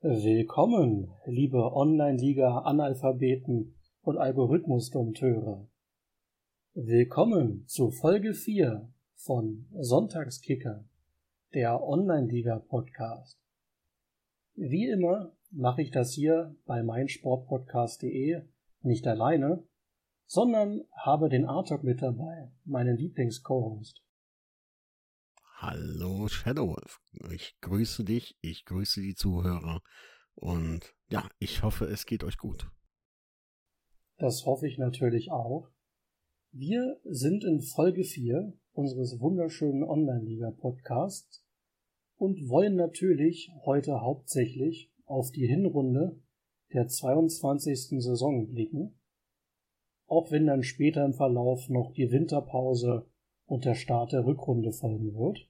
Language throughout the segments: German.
Willkommen, liebe Online-Liga-Analphabeten und Algorithmus-Dompteure. Willkommen zu Folge 4 von Sonntagskicker, der Online-Liga-Podcast. Wie immer mache ich das hier bei meinsportpodcast.de nicht alleine, sondern habe den Artok mit dabei, meinen Lieblings-Co-Host. Hallo Shadowwolf, ich grüße dich, ich grüße die Zuhörer und ja, ich hoffe, es geht euch gut. Das hoffe ich natürlich auch. Wir sind in Folge 4 unseres wunderschönen Online-Liga-Podcasts und wollen natürlich heute hauptsächlich auf die Hinrunde der 22. Saison blicken, auch wenn dann später im Verlauf noch die Winterpause und der Start der Rückrunde folgen wird.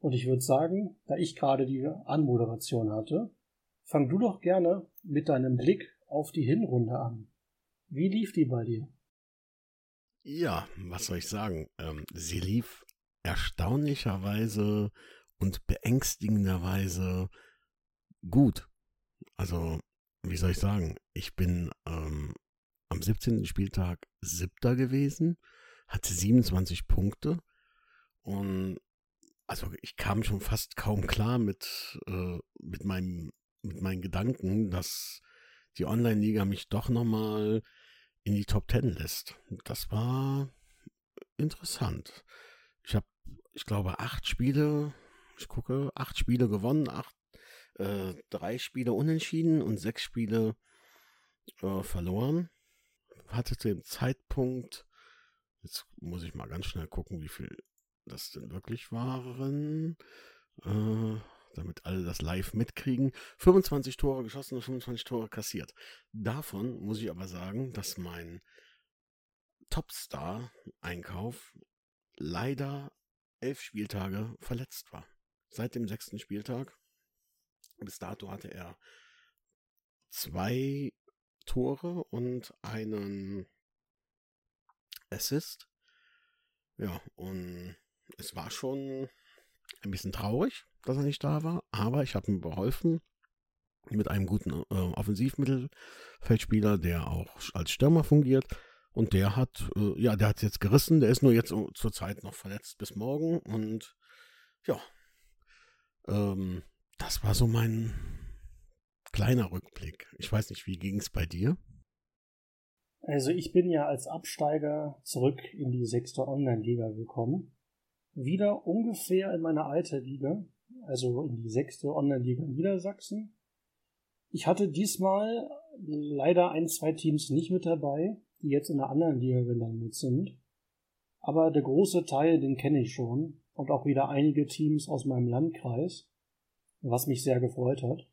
Und ich würde sagen, da ich gerade die Anmoderation hatte, fang du doch gerne mit deinem Blick auf die Hinrunde an. Wie lief die bei dir? Ja, was soll ich sagen? Ähm, sie lief erstaunlicherweise und beängstigenderweise gut. Also, wie soll ich sagen? Ich bin ähm, am 17. Spieltag siebter gewesen hatte 27 Punkte und also ich kam schon fast kaum klar mit, äh, mit, meinem, mit meinen Gedanken, dass die Online-Liga mich doch nochmal in die Top 10 lässt. Das war interessant. Ich habe, ich glaube, acht Spiele, ich gucke, acht Spiele gewonnen, acht, äh, drei Spiele unentschieden und sechs Spiele äh, verloren. Hatte zu dem Zeitpunkt Jetzt muss ich mal ganz schnell gucken, wie viel das denn wirklich waren. Äh, damit alle das live mitkriegen. 25 Tore geschossen und 25 Tore kassiert. Davon muss ich aber sagen, dass mein Topstar-Einkauf leider elf Spieltage verletzt war. Seit dem sechsten Spieltag. Bis dato hatte er zwei Tore und einen Assist. Ja, und es war schon ein bisschen traurig, dass er nicht da war, aber ich habe ihm beholfen mit einem guten äh, Offensivmittelfeldspieler, der auch als Stürmer fungiert. Und der hat, äh, ja, der hat jetzt gerissen, der ist nur jetzt zurzeit noch verletzt bis morgen. Und ja, ähm, das war so mein kleiner Rückblick. Ich weiß nicht, wie ging es bei dir? Also ich bin ja als Absteiger zurück in die sechste Online-Liga gekommen. Wieder ungefähr in meine alte Liga, also in die sechste Online-Liga Niedersachsen. Ich hatte diesmal leider ein, zwei Teams nicht mit dabei, die jetzt in der anderen Liga gelandet sind. Aber der große Teil, den kenne ich schon und auch wieder einige Teams aus meinem Landkreis, was mich sehr gefreut hat.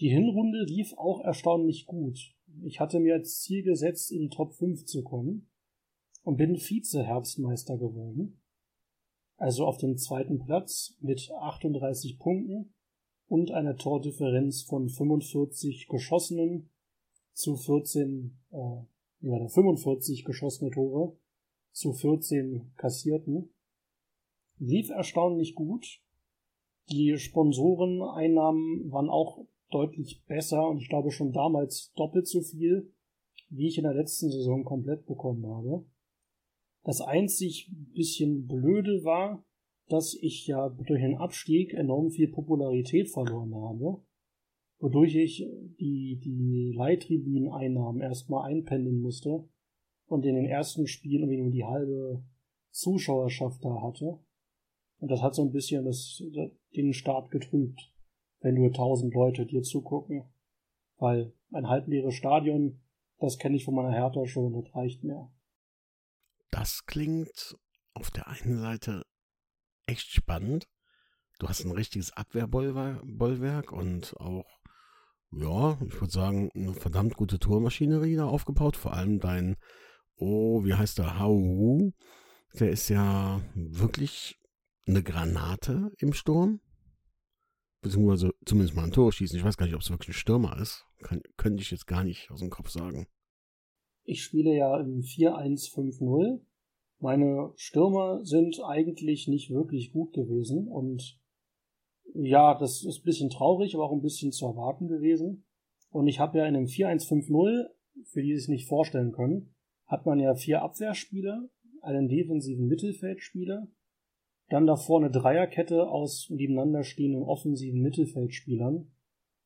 Die Hinrunde lief auch erstaunlich gut. Ich hatte mir als Ziel gesetzt, in die Top 5 zu kommen und bin Vize-Herbstmeister geworden. Also auf dem zweiten Platz mit 38 Punkten und einer Tordifferenz von 45 geschossenen zu 14, äh, ja, 45 geschossene Tore zu 14 kassierten. Lief erstaunlich gut. Die Sponsoreneinnahmen waren auch deutlich besser und ich glaube schon damals doppelt so viel, wie ich in der letzten Saison komplett bekommen habe. Das einzig bisschen blöde war, dass ich ja durch den Abstieg enorm viel Popularität verloren habe, wodurch ich die, die Leihtribüneinnahmen erstmal einpendeln musste und in den ersten Spielen irgendwie nur die halbe Zuschauerschaft da hatte. Und das hat so ein bisschen das, den Start getrübt wenn nur tausend Leute dir zugucken. Weil ein halbleeres Stadion, das kenne ich von meiner Hertha schon, das reicht mir. Das klingt auf der einen Seite echt spannend. Du hast ein richtiges Abwehrbollwerk und auch, ja, ich würde sagen, eine verdammt gute Tormaschinerie da aufgebaut. Vor allem dein, oh, wie heißt der, Hau, der ist ja wirklich eine Granate im Sturm beziehungsweise zumindest mal ein Tor schießen. Ich weiß gar nicht, ob es wirklich ein Stürmer ist. Kann, könnte ich jetzt gar nicht aus dem Kopf sagen. Ich spiele ja im 4-1-5-0. Meine Stürmer sind eigentlich nicht wirklich gut gewesen und Ja, das ist ein bisschen traurig, aber auch ein bisschen zu erwarten gewesen. Und ich habe ja in einem 4-1-5-0, für die es nicht vorstellen können, hat man ja vier Abwehrspieler, einen defensiven Mittelfeldspieler, dann davor eine Dreierkette aus nebeneinander stehenden offensiven Mittelfeldspielern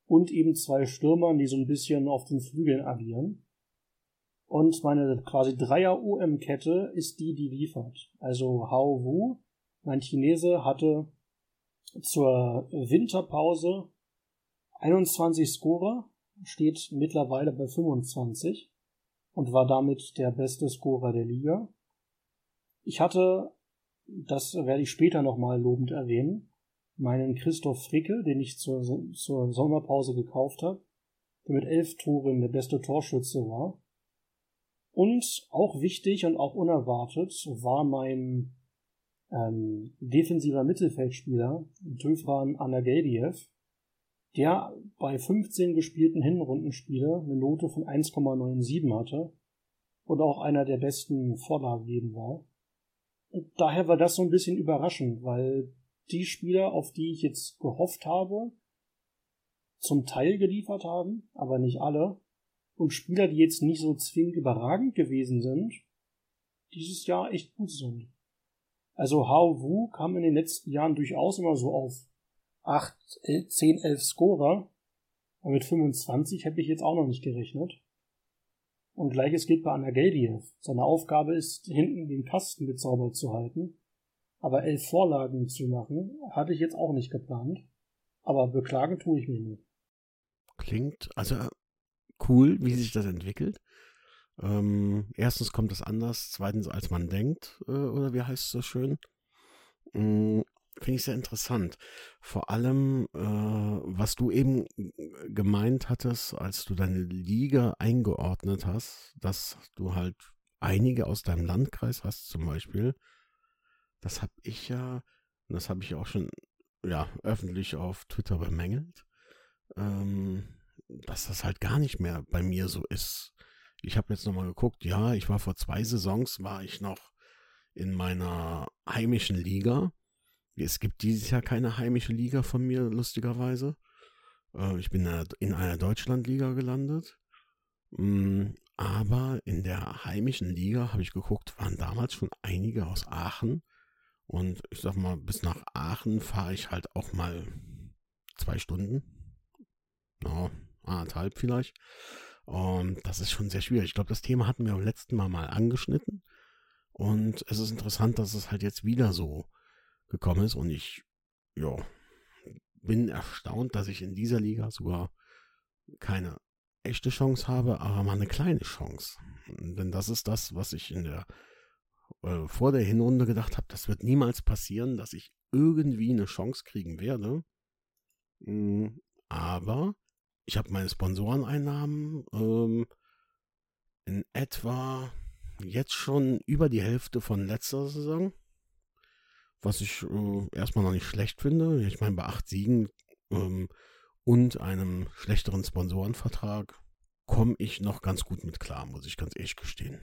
und eben zwei Stürmern, die so ein bisschen auf den Flügeln agieren. Und meine quasi Dreier-OM-Kette ist die, die liefert. Also Hao Wu, mein Chinese, hatte zur Winterpause 21 Scorer, steht mittlerweile bei 25 und war damit der beste Scorer der Liga. Ich hatte, das werde ich später nochmal lobend erwähnen, meinen Christoph Fricke, den ich zur, zur Sommerpause gekauft habe, der mit elf Toren der beste Torschütze war. Und auch wichtig und auch unerwartet war mein ähm, defensiver Mittelfeldspieler Töfran Anageldiev, der bei 15 gespielten Hinrundenspiele eine Note von 1,97 hatte und auch einer der besten Vorlagen war. Daher war das so ein bisschen überraschend, weil die Spieler, auf die ich jetzt gehofft habe, zum Teil geliefert haben, aber nicht alle, und Spieler, die jetzt nicht so zwingend überragend gewesen sind, dieses Jahr echt gut sind. Also Hao Wu kam in den letzten Jahren durchaus immer so auf 8, 10, 11 Scorer. Und mit 25 hätte ich jetzt auch noch nicht gerechnet. Und gleiches gilt bei Anageldiev. Seine Aufgabe ist, hinten den Kasten gezaubert zu halten. Aber elf Vorlagen zu machen, hatte ich jetzt auch nicht geplant. Aber beklagen tue ich mich nicht. Klingt also cool, wie sich das entwickelt. Ähm, erstens kommt es anders, zweitens als man denkt, äh, oder wie heißt es so schön? Mhm, Finde ich sehr interessant. Vor allem, äh, was du eben gemeint hattest, als du deine Liga eingeordnet hast, dass du halt einige aus deinem Landkreis hast, zum Beispiel. Das habe ich ja, und das habe ich auch schon ja, öffentlich auf Twitter bemängelt, ähm, dass das halt gar nicht mehr bei mir so ist. Ich habe jetzt nochmal geguckt, ja, ich war vor zwei Saisons, war ich noch in meiner heimischen Liga. Es gibt dieses Jahr keine heimische Liga von mir, lustigerweise. Äh, ich bin in einer Deutschlandliga gelandet. Mm, aber in der heimischen Liga habe ich geguckt, waren damals schon einige aus Aachen. Und ich sag mal, bis nach Aachen fahre ich halt auch mal zwei Stunden. No, anderthalb vielleicht. Und das ist schon sehr schwierig. Ich glaube, das Thema hatten wir beim letzten Mal mal angeschnitten. Und es ist interessant, dass es halt jetzt wieder so gekommen ist. Und ich, ja, bin erstaunt, dass ich in dieser Liga sogar keine echte Chance habe, aber mal eine kleine Chance. Denn das ist das, was ich in der äh, vor der Hinrunde gedacht habe, das wird niemals passieren, dass ich irgendwie eine Chance kriegen werde. Mm, aber ich habe meine Sponsoreneinnahmen ähm, in etwa jetzt schon über die Hälfte von letzter Saison. Was ich äh, erstmal noch nicht schlecht finde. Ich meine, bei acht Siegen ähm, und einem schlechteren Sponsorenvertrag komme ich noch ganz gut mit klar, muss ich ganz ehrlich gestehen.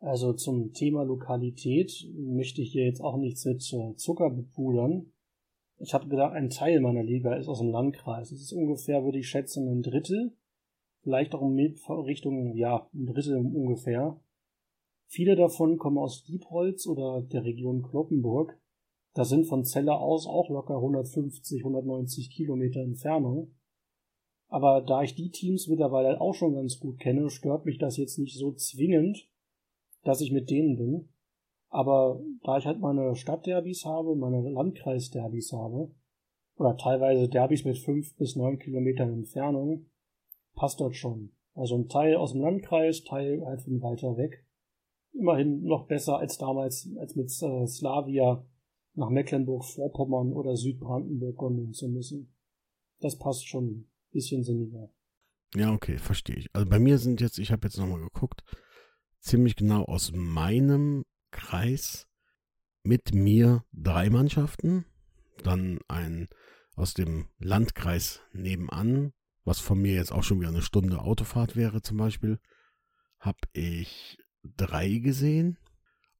Also zum Thema Lokalität möchte ich hier jetzt auch nichts mit Zucker bepudern. Ich habe gedacht, ein Teil meiner Liga ist aus dem Landkreis. Es ist ungefähr, würde ich schätzen, ein Drittel. Vielleicht auch in Richtung, ja, ein Drittel ungefähr. Viele davon kommen aus Diepholz oder der Region Kloppenburg. Das sind von Celle aus auch locker 150, 190 Kilometer Entfernung. Aber da ich die Teams mittlerweile auch schon ganz gut kenne, stört mich das jetzt nicht so zwingend, dass ich mit denen bin. Aber da ich halt meine Stadtderbys habe, meine Landkreisderbys habe, oder teilweise Derbys mit fünf bis neun Kilometern Entfernung, passt das schon. Also ein Teil aus dem Landkreis, Teil halt von weiter weg. Immerhin noch besser als damals, als mit äh, Slavia nach Mecklenburg-Vorpommern oder Südbrandenburg gondeln zu müssen. Das passt schon ein bisschen sinniger. Ja, okay, verstehe ich. Also bei mir sind jetzt, ich habe jetzt nochmal geguckt, ziemlich genau aus meinem Kreis mit mir drei Mannschaften, dann ein aus dem Landkreis nebenan, was von mir jetzt auch schon wieder eine Stunde Autofahrt wäre zum Beispiel, habe ich drei gesehen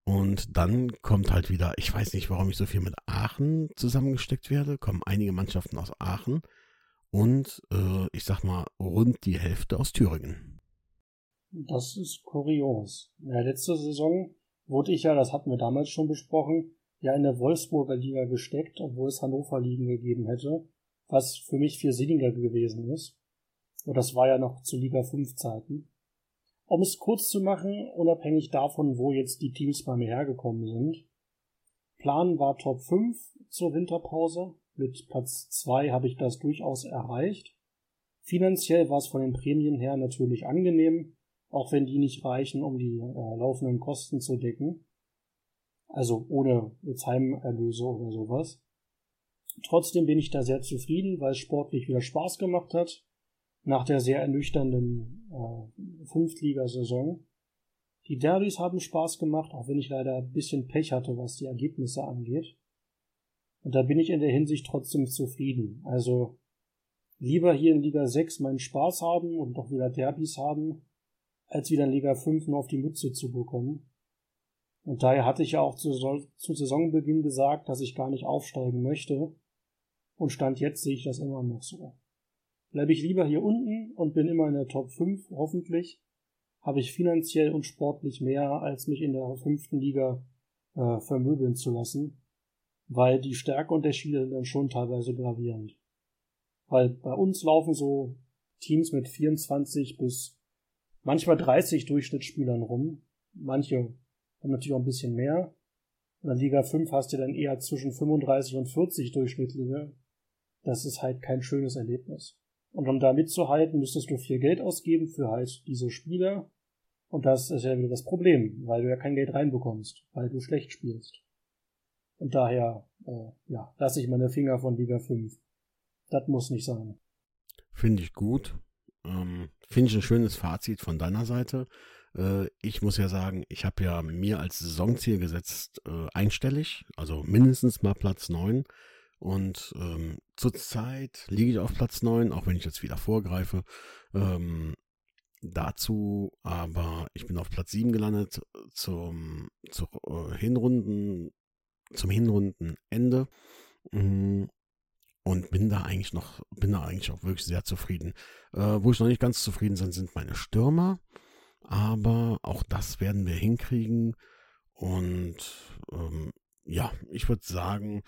Und dann kommt halt wieder, ich weiß nicht, warum ich so viel mit Aachen zusammengesteckt werde, kommen einige Mannschaften aus Aachen und äh, ich sag mal rund die Hälfte aus Thüringen. Das ist kurios. In der letzten Saison wurde ich ja, das hatten wir damals schon besprochen, ja in der Wolfsburger Liga gesteckt, obwohl es Hannover Ligen gegeben hätte, was für mich viel sinniger gewesen ist. Und das war ja noch zu Liga 5 Zeiten. Um es kurz zu machen, unabhängig davon, wo jetzt die Teams bei mir hergekommen sind. Plan war Top 5 zur Winterpause. Mit Platz 2 habe ich das durchaus erreicht. Finanziell war es von den Prämien her natürlich angenehm, auch wenn die nicht reichen, um die äh, laufenden Kosten zu decken. Also ohne jetzt Heimerlöse oder sowas. Trotzdem bin ich da sehr zufrieden, weil es sportlich wieder Spaß gemacht hat nach der sehr ernüchternden äh, Fünftligasaison. Die Derbys haben Spaß gemacht, auch wenn ich leider ein bisschen Pech hatte, was die Ergebnisse angeht. Und da bin ich in der Hinsicht trotzdem zufrieden. Also lieber hier in Liga 6 meinen Spaß haben und doch wieder Derbys haben, als wieder in Liga 5 nur auf die Mütze zu bekommen. Und daher hatte ich ja auch zu, zu Saisonbeginn gesagt, dass ich gar nicht aufsteigen möchte. Und Stand jetzt sehe ich das immer noch so. Bleibe ich lieber hier unten und bin immer in der Top 5, hoffentlich, habe ich finanziell und sportlich mehr, als mich in der fünften Liga äh, vermöbeln zu lassen, weil die Stärkeunterschiede sind dann schon teilweise gravierend. Weil bei uns laufen so Teams mit 24 bis manchmal 30 Durchschnittsspielern rum. Manche haben natürlich auch ein bisschen mehr. In der Liga 5 hast du dann eher zwischen 35 und 40 Durchschnittliche. Das ist halt kein schönes Erlebnis. Und um da mitzuhalten, müsstest du viel Geld ausgeben für halt diese Spieler. Und das ist ja wieder das Problem, weil du ja kein Geld reinbekommst, weil du schlecht spielst. Und daher, äh, ja, lasse ich meine Finger von Liga 5. Das muss nicht sein. Finde ich gut. Ähm, Finde ich ein schönes Fazit von deiner Seite. Äh, ich muss ja sagen, ich habe ja mir als Saisonziel gesetzt, äh, einstellig, also mindestens mal Platz 9. Und ähm, zurzeit liege ich auf Platz 9, auch wenn ich jetzt wieder vorgreife. Ähm, dazu aber, ich bin auf Platz 7 gelandet zum, zur, äh, Hinrunden, zum Hinrundenende. Mm, und bin da eigentlich noch, bin da eigentlich auch wirklich sehr zufrieden. Äh, wo ich noch nicht ganz zufrieden bin, sind meine Stürmer. Aber auch das werden wir hinkriegen. Und ähm, ja, ich würde sagen,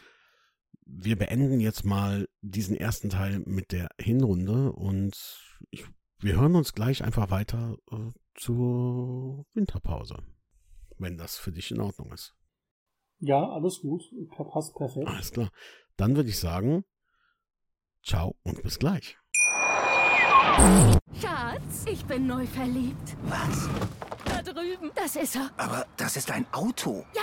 wir beenden jetzt mal diesen ersten Teil mit der Hinrunde und ich, wir hören uns gleich einfach weiter äh, zur Winterpause, wenn das für dich in Ordnung ist. Ja, alles gut. Passt perfekt. Alles klar. Dann würde ich sagen, ciao und bis gleich. Schatz, ich bin neu verliebt. Was? Da drüben. Das ist er. Aber das ist ein Auto. Ja,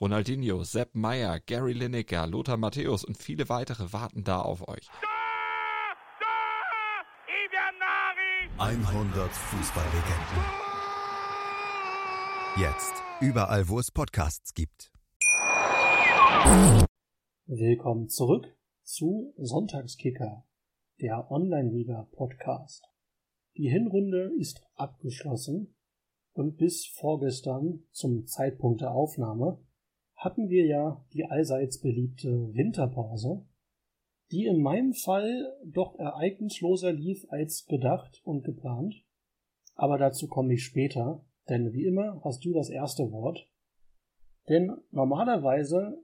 Ronaldinho, Sepp Meyer, Gary Lineker, Lothar Matthäus und viele weitere warten da auf euch. 100 Fußballlegenden. Jetzt überall, wo es Podcasts gibt. Willkommen zurück zu Sonntagskicker, der Online-Liga-Podcast. Die Hinrunde ist abgeschlossen und bis vorgestern zum Zeitpunkt der Aufnahme hatten wir ja die allseits beliebte Winterpause, die in meinem Fall doch ereignisloser lief als gedacht und geplant. Aber dazu komme ich später, denn wie immer hast du das erste Wort. Denn normalerweise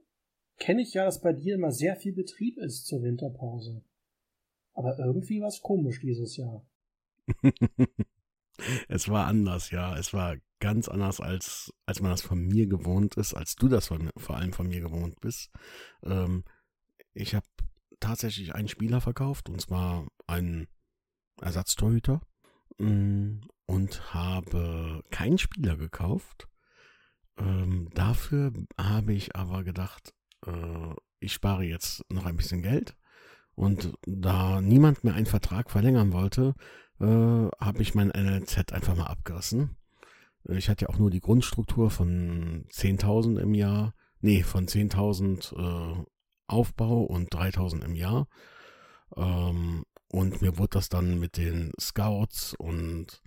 kenne ich ja, dass bei dir immer sehr viel Betrieb ist zur Winterpause. Aber irgendwie war es komisch dieses Jahr. es war anders, ja. Es war ganz anders, als, als man das von mir gewohnt ist, als du das von, vor allem von mir gewohnt bist. Ähm, ich habe tatsächlich einen Spieler verkauft, und zwar einen Ersatztorhüter. Mm, und habe keinen Spieler gekauft. Ähm, dafür habe ich aber gedacht, äh, ich spare jetzt noch ein bisschen Geld. Und da niemand mehr einen Vertrag verlängern wollte, äh, habe ich mein NLZ einfach mal abgerissen. Ich hatte ja auch nur die Grundstruktur von 10.000 im Jahr, nee, von 10.000 äh, Aufbau und 3.000 im Jahr. Ähm, und mir wurde das dann mit den Scouts und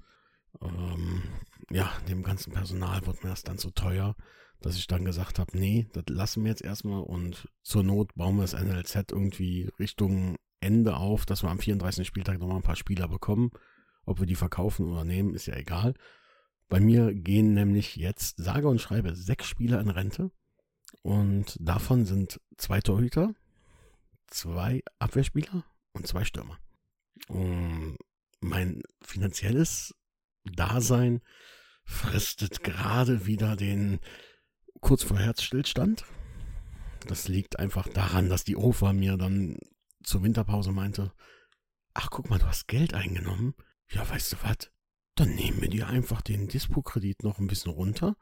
ähm, ja, dem ganzen Personal wurde mir das dann zu teuer, dass ich dann gesagt habe, nee, das lassen wir jetzt erstmal und zur Not bauen wir das NLZ irgendwie Richtung Ende auf, dass wir am 34. Spieltag nochmal ein paar Spieler bekommen. Ob wir die verkaufen oder nehmen, ist ja egal. Bei mir gehen nämlich jetzt, sage und schreibe, sechs Spieler in Rente. Und davon sind zwei Torhüter, zwei Abwehrspieler und zwei Stürmer. Und mein finanzielles Dasein fristet gerade wieder den kurz vor Herzstillstand. Das liegt einfach daran, dass die OFA mir dann zur Winterpause meinte, ach guck mal, du hast Geld eingenommen. Ja, weißt du was? Dann nehmen wir dir einfach den Dispo-Kredit noch ein bisschen runter.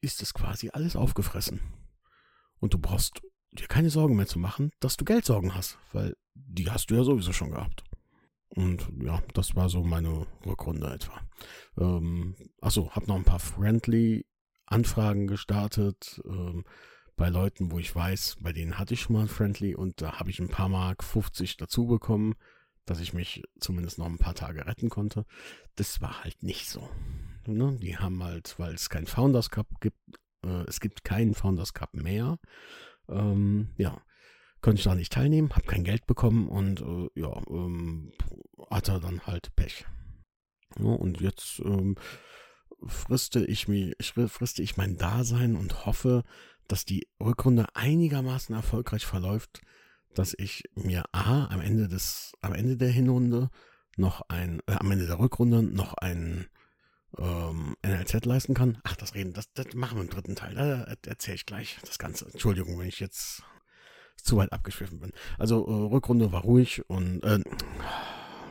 Ist es quasi alles aufgefressen. Und du brauchst dir keine Sorgen mehr zu machen, dass du Geldsorgen hast, weil die hast du ja sowieso schon gehabt. Und ja, das war so meine Rückrunde etwa. Ähm, achso, hab noch ein paar Friendly-Anfragen gestartet ähm, bei Leuten, wo ich weiß, bei denen hatte ich schon mal Friendly und da habe ich ein paar Mark 50 dazu bekommen, dass ich mich zumindest noch ein paar Tage retten konnte. Das war halt nicht so. Ne? Die haben halt, weil es keinen Founders Cup gibt, äh, es gibt keinen Founders Cup mehr. Ähm, ja, konnte ich da nicht teilnehmen, habe kein Geld bekommen und äh, ja, ähm, hatte dann halt Pech. Ja, und jetzt ähm, friste ich mich, friste ich mein Dasein und hoffe, dass die Rückrunde einigermaßen erfolgreich verläuft, dass ich mir A am Ende des, am Ende der Hinrunde noch ein, äh, am Ende der Rückrunde noch ein ähm, NLZ leisten kann. Ach, das reden, das, das machen wir im dritten Teil. Da erzähle ich gleich das Ganze. Entschuldigung, wenn ich jetzt zu weit abgeschwiffen bin. Also äh, Rückrunde war ruhig und äh,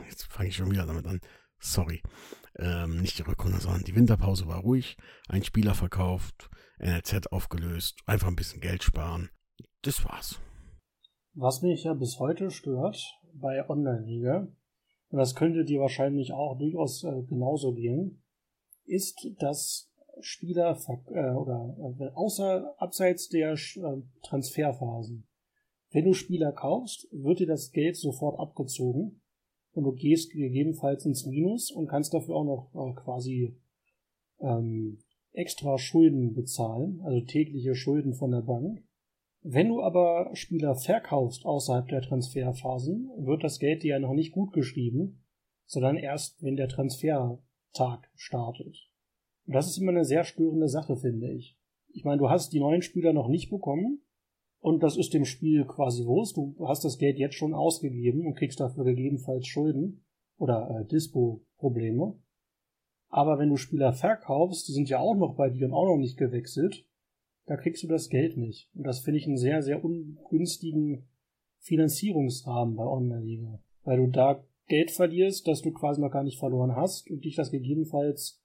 jetzt fange ich schon wieder damit an. Sorry. Ähm, nicht die Rückrunde, sondern die Winterpause war ruhig. Ein Spieler verkauft, NLZ aufgelöst, einfach ein bisschen Geld sparen. Das war's. Was mich ja bis heute stört bei Online-Liga, und das könnte dir wahrscheinlich auch durchaus äh, genauso gehen, ist, dass Spieler äh, oder äh, außer abseits der äh, Transferphasen wenn du Spieler kaufst, wird dir das Geld sofort abgezogen und du gehst gegebenenfalls ins Minus und kannst dafür auch noch äh, quasi ähm, extra Schulden bezahlen, also tägliche Schulden von der Bank. Wenn du aber Spieler verkaufst außerhalb der Transferphasen, wird das Geld dir ja noch nicht gut geschrieben, sondern erst, wenn der Transfertag startet. Und das ist immer eine sehr störende Sache, finde ich. Ich meine, du hast die neuen Spieler noch nicht bekommen, und das ist dem Spiel quasi Wurst. Du hast das Geld jetzt schon ausgegeben und kriegst dafür gegebenenfalls Schulden oder äh, Dispo-Probleme. Aber wenn du Spieler verkaufst, die sind ja auch noch bei dir und auch noch nicht gewechselt, da kriegst du das Geld nicht. Und das finde ich einen sehr, sehr ungünstigen Finanzierungsrahmen bei Online-Liga. Weil du da Geld verlierst, das du quasi noch gar nicht verloren hast und dich das gegebenenfalls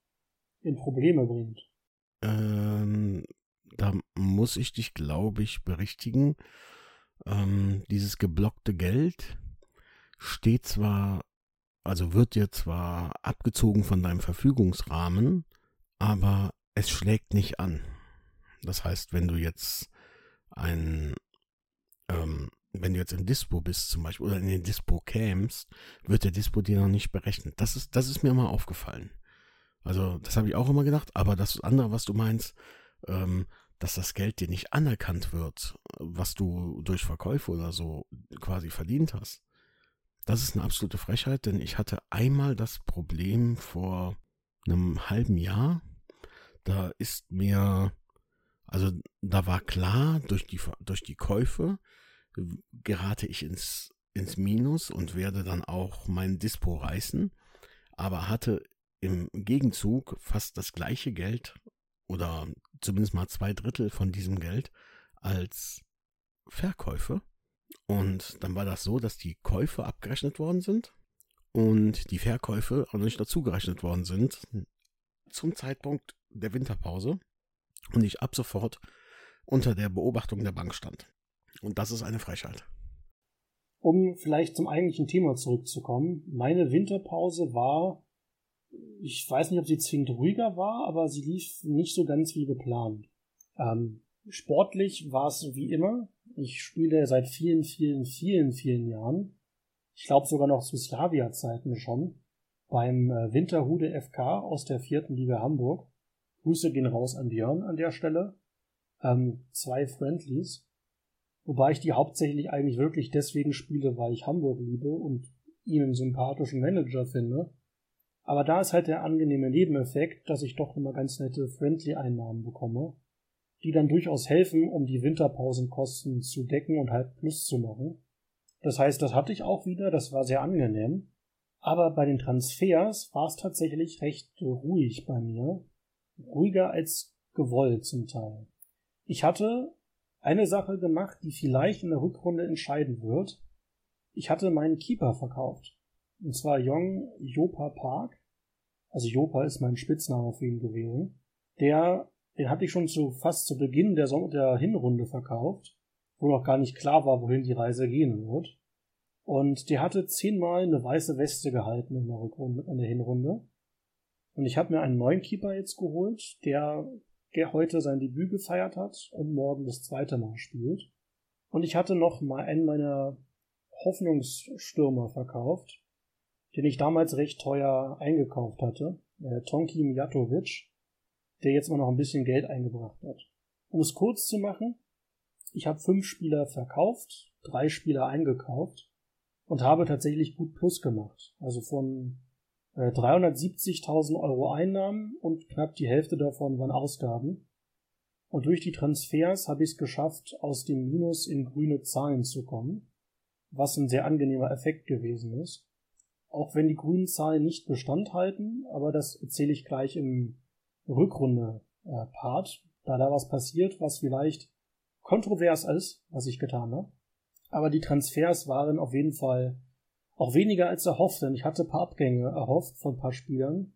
in Probleme bringt. Ähm, da muss ich dich, glaube ich, berichtigen. Ähm, dieses geblockte Geld steht zwar, also wird dir zwar abgezogen von deinem Verfügungsrahmen, aber es schlägt nicht an. Das heißt, wenn du jetzt ein, ähm, wenn du jetzt in Dispo bist zum Beispiel oder in den Dispo kämst, wird der Dispo dir noch nicht berechnet. Das ist, das ist mir immer aufgefallen. Also das habe ich auch immer gedacht, aber das andere, was du meinst, ähm, dass das Geld dir nicht anerkannt wird, was du durch Verkäufe oder so quasi verdient hast. Das ist eine absolute Frechheit, denn ich hatte einmal das Problem vor einem halben Jahr. Da ist mir, also da war klar, durch die, durch die Käufe gerate ich ins, ins Minus und werde dann auch mein Dispo reißen, aber hatte im Gegenzug fast das gleiche Geld oder zumindest mal zwei Drittel von diesem Geld als Verkäufe. Und dann war das so, dass die Käufe abgerechnet worden sind und die Verkäufe auch nicht dazugerechnet worden sind zum Zeitpunkt der Winterpause und ich ab sofort unter der Beobachtung der Bank stand. Und das ist eine Frechheit. Um vielleicht zum eigentlichen Thema zurückzukommen. Meine Winterpause war, ich weiß nicht, ob sie zwingend ruhiger war, aber sie lief nicht so ganz wie geplant. Ähm, sportlich war es wie immer. Ich spiele seit vielen, vielen, vielen, vielen Jahren. Ich glaube sogar noch zu Slavia-Zeiten schon. Beim äh, Winterhude FK aus der vierten Liga Hamburg. Grüße gehen raus an Björn an der Stelle. Ähm, zwei Friendlies. Wobei ich die hauptsächlich eigentlich wirklich deswegen spiele, weil ich Hamburg liebe und ihn einen sympathischen Manager finde. Aber da ist halt der angenehme Nebeneffekt, dass ich doch immer ganz nette Friendly-Einnahmen bekomme, die dann durchaus helfen, um die Winterpausenkosten zu decken und halt Plus zu machen. Das heißt, das hatte ich auch wieder, das war sehr angenehm. Aber bei den Transfers war es tatsächlich recht ruhig bei mir. Ruhiger als gewollt zum Teil. Ich hatte eine Sache gemacht, die vielleicht in der Rückrunde entscheiden wird. Ich hatte meinen Keeper verkauft. Und zwar Jong Jopa Park. Also Jopa ist mein Spitzname für ihn gewesen. Der, den hatte ich schon zu, fast zu Beginn der, Sommer der Hinrunde verkauft, wo noch gar nicht klar war, wohin die Reise gehen wird. Und der hatte zehnmal eine weiße Weste gehalten in der Rückrunde, in der Hinrunde. Und ich habe mir einen neuen Keeper jetzt geholt, der der heute sein Debüt gefeiert hat und morgen das zweite Mal spielt. Und ich hatte noch mal einen meiner Hoffnungsstürmer verkauft, den ich damals recht teuer eingekauft hatte, äh, Tonki Mijatovic, der jetzt mal noch ein bisschen Geld eingebracht hat. Um es kurz zu machen, ich habe fünf Spieler verkauft, drei Spieler eingekauft und habe tatsächlich gut Plus gemacht. Also von 370.000 äh, Euro Einnahmen und knapp die Hälfte davon waren Ausgaben. Und durch die Transfers habe ich es geschafft, aus dem Minus in grüne Zahlen zu kommen, was ein sehr angenehmer Effekt gewesen ist. Auch wenn die grünen Zahlen nicht Bestand halten, aber das erzähle ich gleich im Rückrunde-Part, da da was passiert, was vielleicht kontrovers ist, was ich getan habe. Aber die Transfers waren auf jeden Fall auch weniger als erhofft, denn ich hatte ein paar Abgänge erhofft von ein paar Spielern,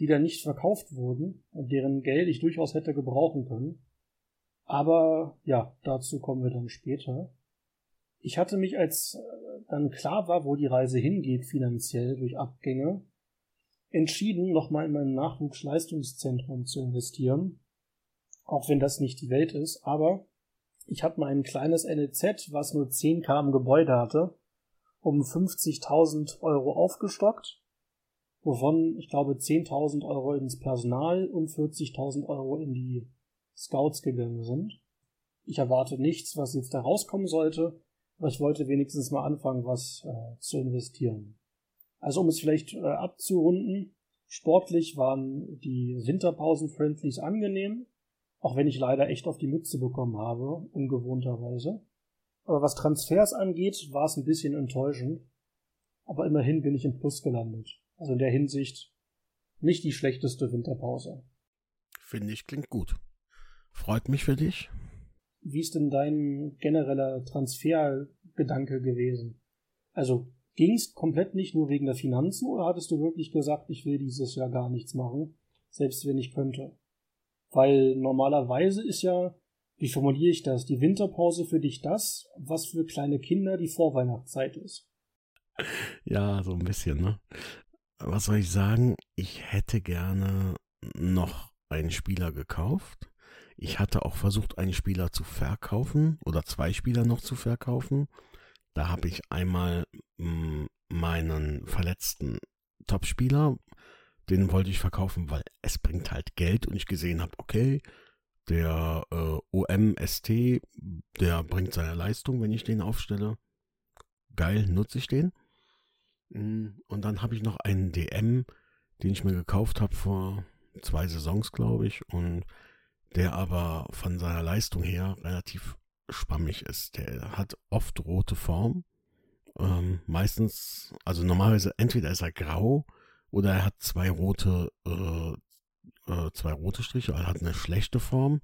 die dann nicht verkauft wurden und deren Geld ich durchaus hätte gebrauchen können. Aber ja, dazu kommen wir dann später. Ich hatte mich, als äh, dann klar war, wo die Reise hingeht finanziell durch Abgänge, entschieden, nochmal in mein Nachwuchsleistungszentrum zu investieren. Auch wenn das nicht die Welt ist, aber ich habe mal ein kleines NEZ, was nur 10k im Gebäude hatte, um 50.000 Euro aufgestockt, wovon ich glaube 10.000 Euro ins Personal und 40.000 Euro in die Scouts gegangen sind. Ich erwarte nichts, was jetzt da rauskommen sollte, aber ich wollte wenigstens mal anfangen, was äh, zu investieren. Also um es vielleicht äh, abzurunden, sportlich waren die Winterpausen-Friendlies angenehm, auch wenn ich leider echt auf die Mütze bekommen habe, ungewohnterweise. Aber was Transfers angeht, war es ein bisschen enttäuschend. Aber immerhin bin ich im Plus gelandet. Also in der Hinsicht nicht die schlechteste Winterpause. Finde ich, klingt gut. Freut mich für dich. Wie ist denn dein genereller Transfergedanke gewesen? Also ging es komplett nicht nur wegen der Finanzen oder hattest du wirklich gesagt, ich will dieses Jahr gar nichts machen, selbst wenn ich könnte? Weil normalerweise ist ja wie formuliere ich das? Die Winterpause für dich das, was für kleine Kinder die Vorweihnachtszeit ist. Ja, so ein bisschen, ne? Was soll ich sagen? Ich hätte gerne noch einen Spieler gekauft. Ich hatte auch versucht, einen Spieler zu verkaufen oder zwei Spieler noch zu verkaufen. Da habe ich einmal hm, meinen verletzten Topspieler, den wollte ich verkaufen, weil es bringt halt Geld und ich gesehen habe, okay, der äh, OMST, der bringt seine Leistung, wenn ich den aufstelle. Geil, nutze ich den. Mm, und dann habe ich noch einen DM, den ich mir gekauft habe vor zwei Saisons, glaube ich, und der aber von seiner Leistung her relativ spammig ist. Der hat oft rote Form. Ähm, meistens, also normalerweise entweder ist er grau oder er hat zwei rote äh, äh, zwei rote Striche, hat eine schlechte Form.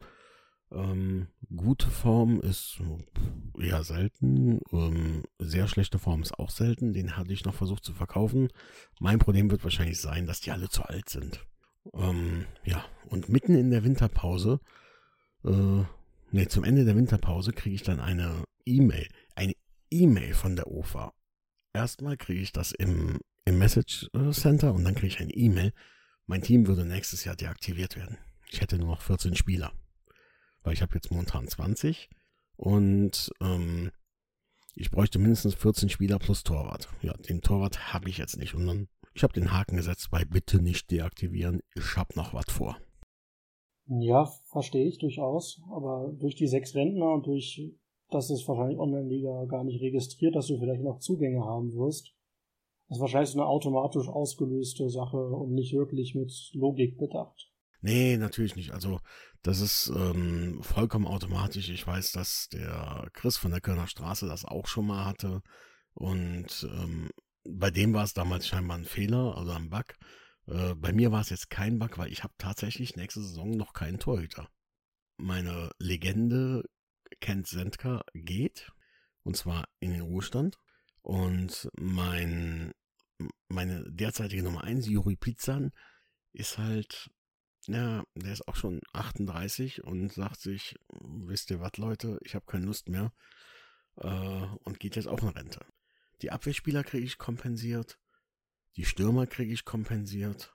Ähm, gute Form ist eher selten. Ähm, sehr schlechte Form ist auch selten. Den hatte ich noch versucht zu verkaufen. Mein Problem wird wahrscheinlich sein, dass die alle zu alt sind. Ähm, ja, und mitten in der Winterpause äh, Nee, zum Ende der Winterpause kriege ich dann eine E-Mail. Eine E-Mail von der OFA. Erstmal kriege ich das im, im Message Center und dann kriege ich eine E-Mail. Mein Team würde nächstes Jahr deaktiviert werden. Ich hätte nur noch 14 Spieler. Weil ich habe jetzt momentan 20 und ähm, ich bräuchte mindestens 14 Spieler plus Torwart. Ja, den Torwart habe ich jetzt nicht. Und dann, ich habe den Haken gesetzt bei bitte nicht deaktivieren. Ich habe noch was vor. Ja, verstehe ich durchaus. Aber durch die sechs Rentner und durch, dass es wahrscheinlich Online-Liga gar nicht registriert, dass du vielleicht noch Zugänge haben wirst, ist wahrscheinlich eine automatisch ausgelöste Sache und nicht wirklich mit Logik bedacht. Nee, natürlich nicht. Also das ist ähm, vollkommen automatisch. Ich weiß, dass der Chris von der Kölner Straße das auch schon mal hatte. Und ähm, bei dem war es damals scheinbar ein Fehler, also ein Bug. Äh, bei mir war es jetzt kein Bug, weil ich habe tatsächlich nächste Saison noch keinen Torhüter. Meine Legende Kent Sendka geht. Und zwar in den Ruhestand. Und mein, meine derzeitige Nummer 1, Juri Pizzan, ist halt ja, der ist auch schon 38 und sagt sich, wisst ihr was, Leute, ich habe keine Lust mehr äh, und geht jetzt auch in Rente. Die Abwehrspieler kriege ich kompensiert, die Stürmer kriege ich kompensiert,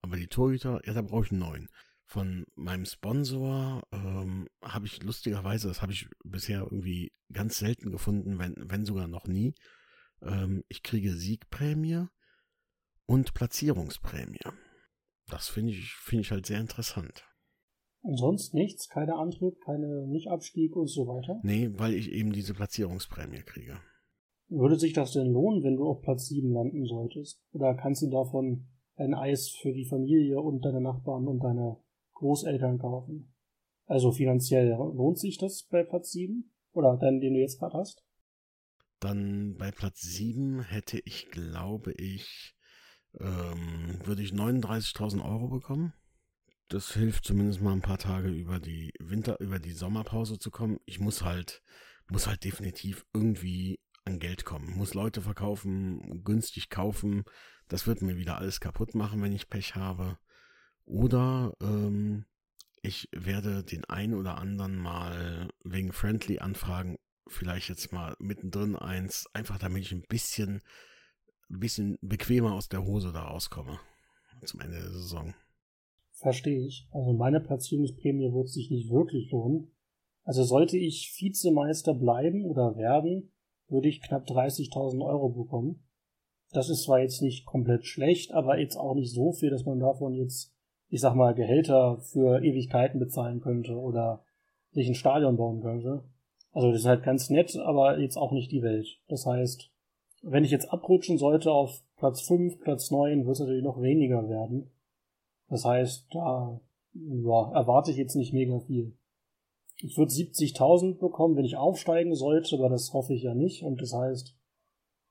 aber die Torhüter, ja, da brauche ich einen neuen. Von meinem Sponsor ähm, habe ich lustigerweise, das habe ich bisher irgendwie ganz selten gefunden, wenn, wenn sogar noch nie, ähm, ich kriege Siegprämie und Platzierungsprämie. Das finde ich, finde ich halt sehr interessant. Und sonst nichts? Keine Antrieb, keine Nicht-Abstieg und so weiter? Nee, weil ich eben diese Platzierungsprämie kriege. Würde sich das denn lohnen, wenn du auf Platz 7 landen solltest? Oder kannst du davon ein Eis für die Familie und deine Nachbarn und deine Großeltern kaufen? Also finanziell lohnt sich das bei Platz 7? Oder den, den du jetzt gerade hast? Dann bei Platz 7 hätte ich, glaube ich, ähm, würde ich 39.000 Euro bekommen. Das hilft zumindest mal ein paar Tage über die Winter, über die Sommerpause zu kommen. Ich muss halt, muss halt definitiv irgendwie an Geld kommen. Muss Leute verkaufen, günstig kaufen. Das wird mir wieder alles kaputt machen, wenn ich Pech habe. Oder ähm, ich werde den einen oder anderen mal wegen Friendly anfragen, vielleicht jetzt mal mittendrin eins, einfach damit ich ein bisschen ein bisschen bequemer aus der Hose da rauskomme zum Ende der Saison. Verstehe ich. Also meine Platzierungsprämie wird sich nicht wirklich lohnen. Also sollte ich Vizemeister bleiben oder werden, würde ich knapp 30.000 Euro bekommen. Das ist zwar jetzt nicht komplett schlecht, aber jetzt auch nicht so viel, dass man davon jetzt, ich sag mal, Gehälter für Ewigkeiten bezahlen könnte oder sich ein Stadion bauen könnte. Also das ist halt ganz nett, aber jetzt auch nicht die Welt. Das heißt, wenn ich jetzt abrutschen sollte auf Platz 5, Platz 9, wird es natürlich noch weniger werden. Das heißt, da ja, erwarte ich jetzt nicht mega viel. Ich würde 70.000 bekommen, wenn ich aufsteigen sollte, aber das hoffe ich ja nicht. Und das heißt,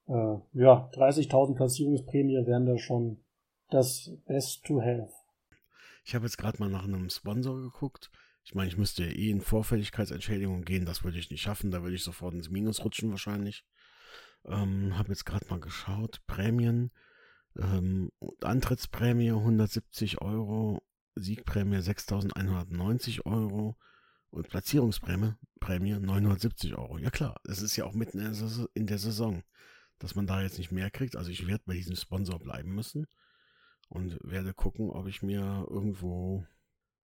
äh, ja, 30.000 Platzierungsprämie wären da schon das Best to have. Ich habe jetzt gerade mal nach einem Sponsor geguckt. Ich meine, ich müsste ja eh in Vorfälligkeitsentschädigung gehen, das würde ich nicht schaffen, da würde ich sofort ins Minus rutschen wahrscheinlich. Ähm, habe jetzt gerade mal geschaut. Prämien. Ähm, Antrittsprämie 170 Euro. Siegprämie 6.190 Euro. Und Platzierungsprämie Prämie 970 Euro. Ja klar, es ist ja auch mitten in der Saison, dass man da jetzt nicht mehr kriegt. Also ich werde bei diesem Sponsor bleiben müssen und werde gucken, ob ich mir irgendwo,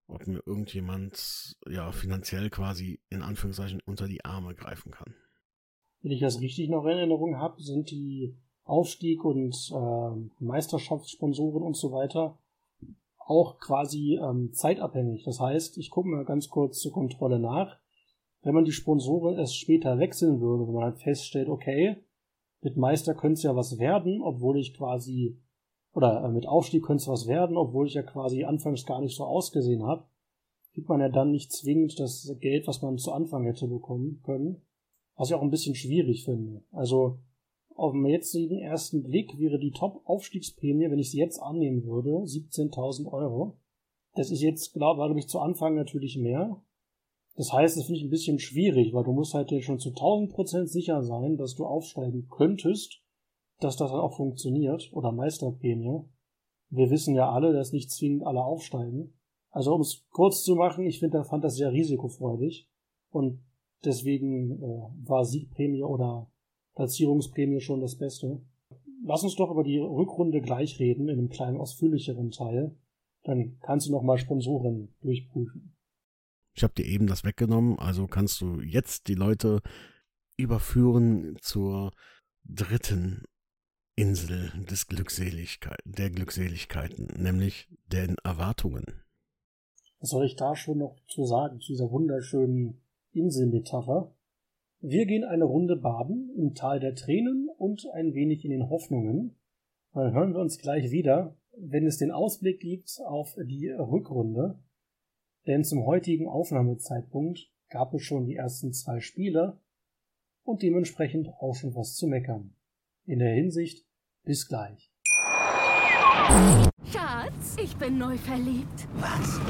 ob mir irgendjemand ja finanziell quasi in Anführungszeichen unter die Arme greifen kann wenn ich das richtig noch in Erinnerung habe, sind die Aufstieg und äh, Meisterschaftssponsoren und so weiter auch quasi ähm, zeitabhängig. Das heißt, ich gucke mal ganz kurz zur Kontrolle nach. Wenn man die Sponsoren erst später wechseln würde, wenn man halt feststellt, okay, mit Meister könnte es ja was werden, obwohl ich quasi, oder äh, mit Aufstieg könnte es was werden, obwohl ich ja quasi anfangs gar nicht so ausgesehen habe, kriegt man ja dann nicht zwingend das Geld, was man zu Anfang hätte bekommen können. Was ich auch ein bisschen schwierig finde. Also auf dem jetzigen ersten Blick wäre die Top-Aufstiegsprämie, wenn ich sie jetzt annehmen würde, 17.000 Euro. Das ist jetzt, glaube glaub ich, zu Anfang natürlich mehr. Das heißt, das finde ich ein bisschen schwierig, weil du musst halt schon zu 1000% sicher sein, dass du aufsteigen könntest, dass das auch funktioniert, oder Meisterprämie. Wir wissen ja alle, dass nicht zwingend alle aufsteigen. Also um es kurz zu machen, ich finde, fand das sehr risikofreudig. Und deswegen äh, war Siegprämie oder Platzierungsprämie schon das Beste. Lass uns doch über die Rückrunde gleich reden, in einem kleinen ausführlicheren Teil. Dann kannst du nochmal Sponsoren durchprüfen. Ich habe dir eben das weggenommen, also kannst du jetzt die Leute überführen zur dritten Insel des Glückseligkeit, der Glückseligkeiten, nämlich den Erwartungen. Was soll ich da schon noch zu sagen, zu dieser wunderschönen Inselmetapher? Wir gehen eine Runde baden im Tal der Tränen und ein wenig in den Hoffnungen. Dann hören wir uns gleich wieder, wenn es den Ausblick gibt auf die Rückrunde. Denn zum heutigen Aufnahmezeitpunkt gab es schon die ersten zwei Spiele und dementsprechend auch schon was zu meckern. In der Hinsicht bis gleich. Schatz, ich bin neu verliebt. Was?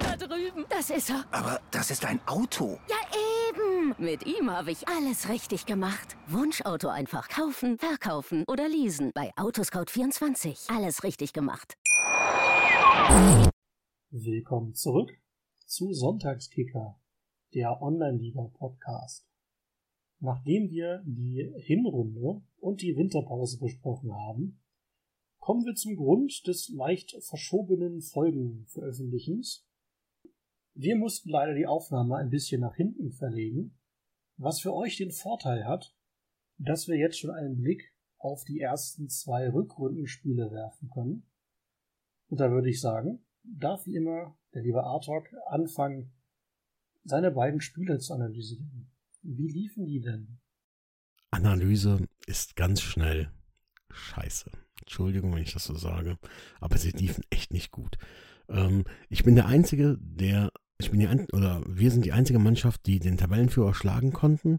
Da drüben. Das ist er. Aber das ist ein Auto. Ja, eben. Mit ihm habe ich alles richtig gemacht. Wunschauto einfach kaufen, verkaufen oder leasen. Bei Autoscout24. Alles richtig gemacht. Willkommen zurück zu Sonntagskicker, der Online-Liga-Podcast. Nachdem wir die Hinrunde und die Winterpause besprochen haben, kommen wir zum Grund des leicht verschobenen Folgenveröffentlichens. Wir mussten leider die Aufnahme ein bisschen nach hinten verlegen, was für euch den Vorteil hat, dass wir jetzt schon einen Blick auf die ersten zwei Rückrundenspiele werfen können. Und da würde ich sagen, darf wie immer der liebe Artok anfangen, seine beiden Spiele zu analysieren. Wie liefen die denn? Analyse ist ganz schnell scheiße. Entschuldigung, wenn ich das so sage, aber sie liefen echt nicht gut. Ähm, ich bin der Einzige, der, ich bin die, ein, oder wir sind die einzige Mannschaft, die den Tabellenführer schlagen konnten.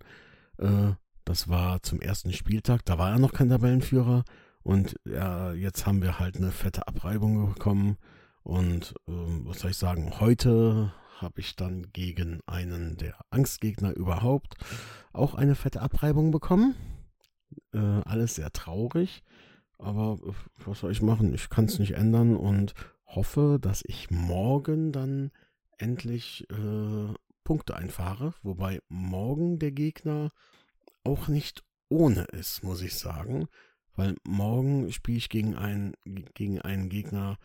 Äh, das war zum ersten Spieltag, da war er noch kein Tabellenführer und ja, jetzt haben wir halt eine fette Abreibung bekommen. Und ähm, was soll ich sagen, heute habe ich dann gegen einen der Angstgegner überhaupt auch eine fette Abreibung bekommen. Äh, alles sehr traurig, aber äh, was soll ich machen? Ich kann es nicht ändern und hoffe, dass ich morgen dann endlich äh, Punkte einfahre, wobei morgen der Gegner auch nicht ohne ist, muss ich sagen, weil morgen spiele ich gegen einen, gegen einen Gegner,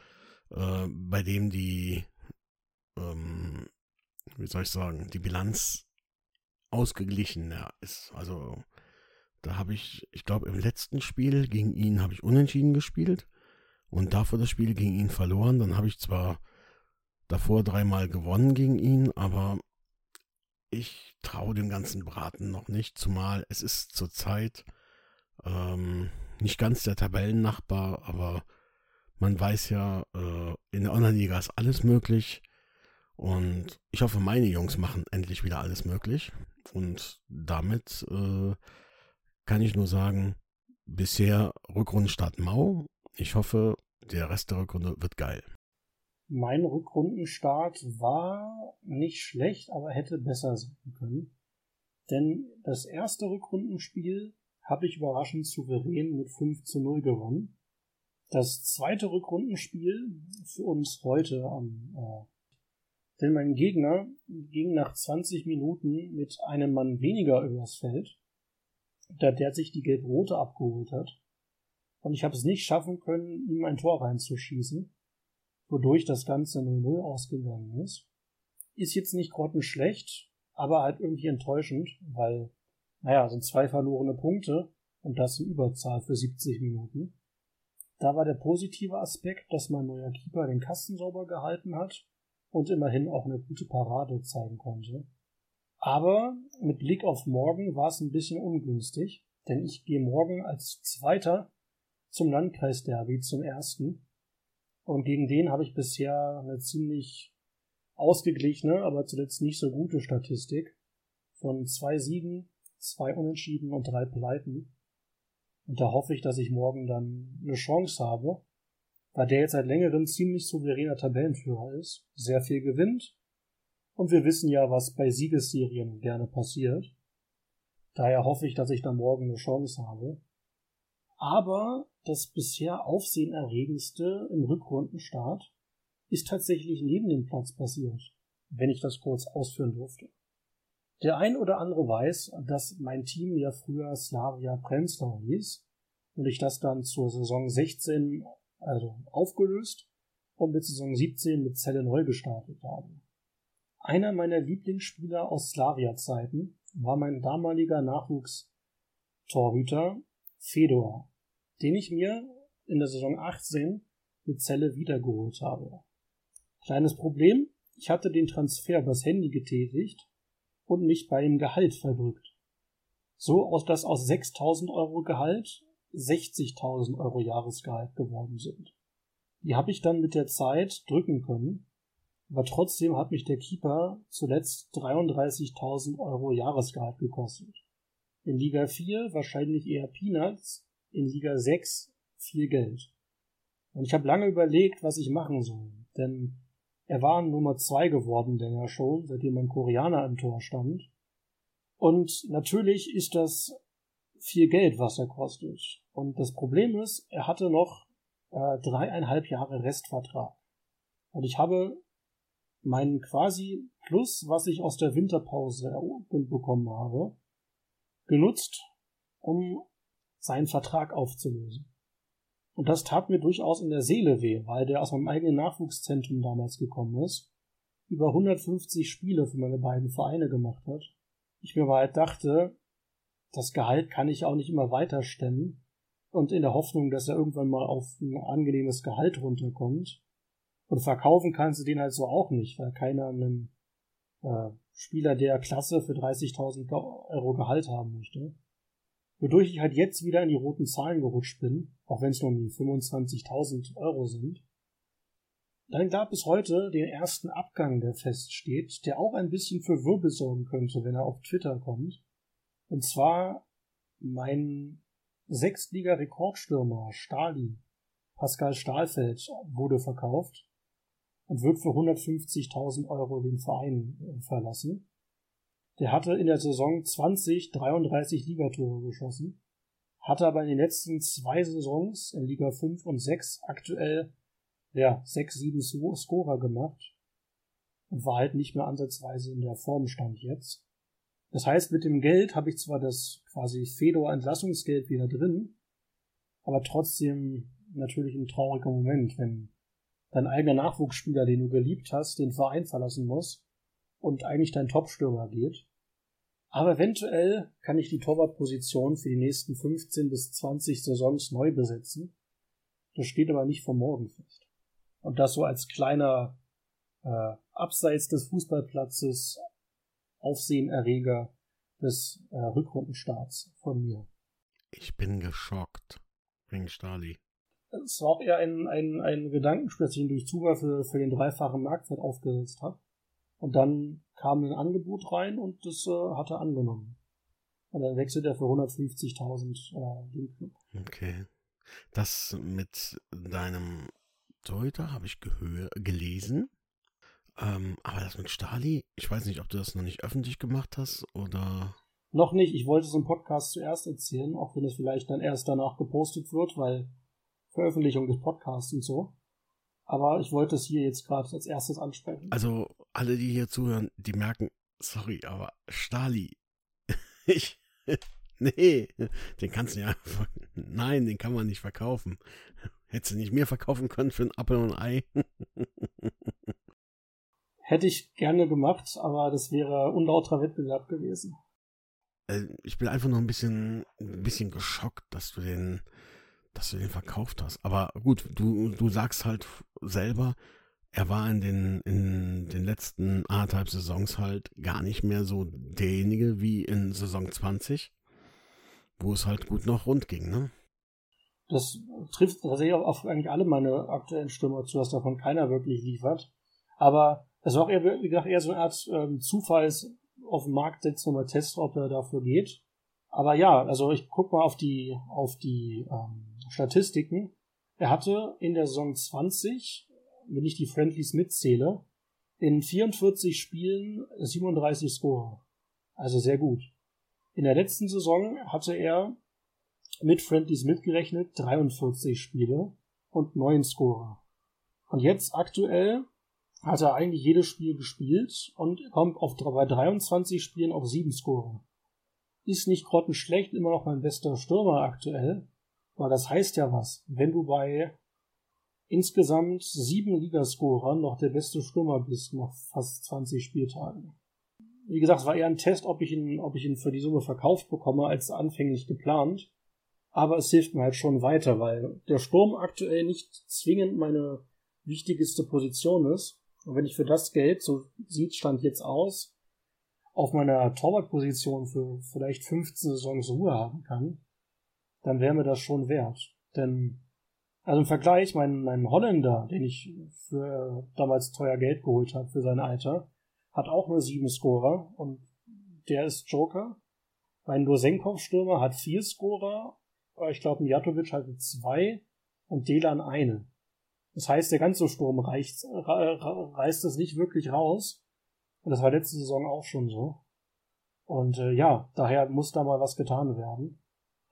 äh, bei dem die ähm, wie soll ich sagen, die Bilanz ausgeglichener ist. Also da habe ich, ich glaube, im letzten Spiel gegen ihn habe ich unentschieden gespielt und davor das Spiel gegen ihn verloren. Dann habe ich zwar davor dreimal gewonnen gegen ihn, aber ich traue dem ganzen Braten noch nicht, zumal es ist zurzeit ähm, nicht ganz der Tabellennachbar, aber man weiß ja, äh, in der Online-Liga ist alles möglich. Und ich hoffe, meine Jungs machen endlich wieder alles möglich. Und damit äh, kann ich nur sagen, bisher Rückrundenstart mau. Ich hoffe, der Rest der Rückrunde wird geil. Mein Rückrundenstart war nicht schlecht, aber hätte besser sein können. Denn das erste Rückrundenspiel habe ich überraschend souverän mit 5 zu 0 gewonnen. Das zweite Rückrundenspiel für uns heute am äh, denn mein Gegner ging nach 20 Minuten mit einem Mann weniger übers Feld, da der sich die gelb-rote abgeholt hat. Und ich habe es nicht schaffen können, ihm ein Tor reinzuschießen, wodurch das Ganze 0-0 ausgegangen ist. Ist jetzt nicht grottenschlecht, aber halt irgendwie enttäuschend, weil, naja, sind zwei verlorene Punkte und das in Überzahl für 70 Minuten. Da war der positive Aspekt, dass mein neuer Keeper den Kasten sauber gehalten hat und immerhin auch eine gute Parade zeigen konnte. Aber mit Blick auf morgen war es ein bisschen ungünstig, denn ich gehe morgen als Zweiter zum Landkreisderby zum ersten. Und gegen den habe ich bisher eine ziemlich ausgeglichene, aber zuletzt nicht so gute Statistik von zwei Siegen, zwei Unentschieden und drei Pleiten. Und da hoffe ich, dass ich morgen dann eine Chance habe, weil der jetzt seit längerem ziemlich souveräner Tabellenführer ist, sehr viel gewinnt. Und wir wissen ja, was bei Siegesserien gerne passiert. Daher hoffe ich, dass ich da morgen eine Chance habe. Aber das bisher aufsehenerregendste im Rückrundenstart ist tatsächlich neben dem Platz passiert, wenn ich das kurz ausführen durfte. Der ein oder andere weiß, dass mein Team ja früher Slavia Prenzlau hieß und ich das dann zur Saison 16 also aufgelöst und mit Saison 17 mit Celle neu gestartet habe. Einer meiner Lieblingsspieler aus Slavia-Zeiten war mein damaliger Nachwuchstorhüter Fedor, den ich mir in der Saison 18 mit Zelle wiedergeholt habe. Kleines Problem, ich hatte den Transfer übers Handy getätigt und mich bei dem Gehalt verdrückt. So, dass aus 6000 Euro Gehalt 60.000 Euro Jahresgehalt geworden sind. Die habe ich dann mit der Zeit drücken können, aber trotzdem hat mich der Keeper zuletzt 33.000 Euro Jahresgehalt gekostet. In Liga 4 wahrscheinlich eher Peanuts, in Liga 6 viel Geld. Und ich habe lange überlegt, was ich machen soll, denn er war Nummer 2 geworden länger schon, seitdem ein Koreaner im Tor stand. Und natürlich ist das viel Geld, was er kostet. Und das Problem ist, er hatte noch äh, dreieinhalb Jahre Restvertrag. Und ich habe meinen quasi Plus, was ich aus der Winterpause bekommen habe, genutzt, um seinen Vertrag aufzulösen. Und das tat mir durchaus in der Seele weh, weil der aus meinem eigenen Nachwuchszentrum damals gekommen ist, über 150 Spiele für meine beiden Vereine gemacht hat. Ich mir aber halt dachte, das Gehalt kann ich auch nicht immer weiter stemmen und in der Hoffnung, dass er irgendwann mal auf ein angenehmes Gehalt runterkommt. Und verkaufen kannst du den halt so auch nicht, weil keiner einen äh, Spieler der Klasse für 30.000 Euro Gehalt haben möchte. Wodurch ich halt jetzt wieder in die roten Zahlen gerutscht bin, auch wenn es nur um die 25.000 Euro sind. Dann gab es heute den ersten Abgang, der feststeht, der auch ein bisschen für Wirbel sorgen könnte, wenn er auf Twitter kommt. Und zwar mein Sechstliga-Rekordstürmer Stali, Pascal Stahlfeld, wurde verkauft und wird für 150.000 Euro den Verein äh, verlassen. Der hatte in der Saison 20 33 Ligatore geschossen, hatte aber in den letzten zwei Saisons in Liga 5 und 6 aktuell ja, 6, 7 Scorer gemacht und war halt nicht mehr ansatzweise in der Formstand jetzt. Das heißt, mit dem Geld habe ich zwar das quasi Fedor-Entlassungsgeld wieder drin, aber trotzdem natürlich ein trauriger Moment, wenn dein eigener Nachwuchsspieler, den du geliebt hast, den Verein verlassen muss und eigentlich dein Topstürmer geht. Aber eventuell kann ich die Torwartposition für die nächsten 15 bis 20 Saisons neu besetzen. Das steht aber nicht vor morgen fest. Und das so als kleiner äh, abseits des Fußballplatzes Aufsehenerreger des äh, Rückrundenstarts von mir. Ich bin geschockt wegen Stali. Es war auch eher ein, ein, ein Gedankenspiel, das ich durch Zufall für, für den dreifachen Marktwert aufgesetzt habe. Und dann kam ein Angebot rein und das äh, hat er angenommen. Und dann wechselt er für 150.000 äh, den Club. Okay. Das mit deinem Torhüter habe ich gelesen. Ähm, aber das mit Stali, ich weiß nicht, ob du das noch nicht öffentlich gemacht hast oder. Noch nicht. Ich wollte es im Podcast zuerst erzählen, auch wenn es vielleicht dann erst danach gepostet wird, weil Veröffentlichung des Podcasts und so. Aber ich wollte es hier jetzt gerade als erstes ansprechen. Also alle, die hier zuhören, die merken, sorry, aber Stali, ich, nee, den kannst du ja, nein, den kann man nicht verkaufen. Hättest du nicht mehr verkaufen können für ein Apfel und ein Ei? Hätte ich gerne gemacht, aber das wäre unlauterer Wettbewerb gewesen. Äh, ich bin einfach nur ein bisschen, ein bisschen geschockt, dass du den, dass du den verkauft hast. Aber gut, du, du sagst halt selber, er war in den, in den letzten anderthalb Saisons halt gar nicht mehr so derjenige wie in Saison 20, wo es halt gut noch rund ging, ne? Das trifft tatsächlich auf eigentlich alle meine aktuellen Stürmer zu, dass davon keiner wirklich liefert. Aber das war auch eher, wie gesagt, eher so eine Art ähm, Zufalls auf den Markt setzen und mal testen, ob er dafür geht. Aber ja, also ich guck mal auf die, auf die ähm, Statistiken. Er hatte in der Saison 20, wenn ich die Friendlies mitzähle, in 44 Spielen 37 Scorer. Also sehr gut. In der letzten Saison hatte er mit Friendlies mitgerechnet 43 Spiele und 9 Scorer. Und jetzt aktuell hat er eigentlich jedes Spiel gespielt und kommt auf, bei 23 Spielen auf 7 Scorer. Ist nicht grottenschlecht, immer noch mein bester Stürmer aktuell. Aber das heißt ja was. Wenn du bei insgesamt sieben Ligascorern noch der beste Stürmer bist, nach fast 20 Spieltagen. Wie gesagt, es war eher ein Test, ob ich ihn, ob ich ihn für die Summe verkauft bekomme, als anfänglich geplant. Aber es hilft mir halt schon weiter, weil der Sturm aktuell nicht zwingend meine wichtigste Position ist. Und wenn ich für das Geld, so sieht Stand jetzt aus, auf meiner Torwartposition für vielleicht 15 Saisons Ruhe haben kann, dann wäre mir das schon wert. Denn, also im Vergleich, mein, mein Holländer, den ich für damals teuer Geld geholt habe für sein Alter, hat auch nur sieben Scorer und der ist Joker. Mein Dosenkov-Stürmer hat vier Scorer, ich glaube Mijatovic hatte zwei und Delan eine. Das heißt, der ganze Sturm reicht, reißt es nicht wirklich raus. Und das war letzte Saison auch schon so. Und äh, ja, daher muss da mal was getan werden.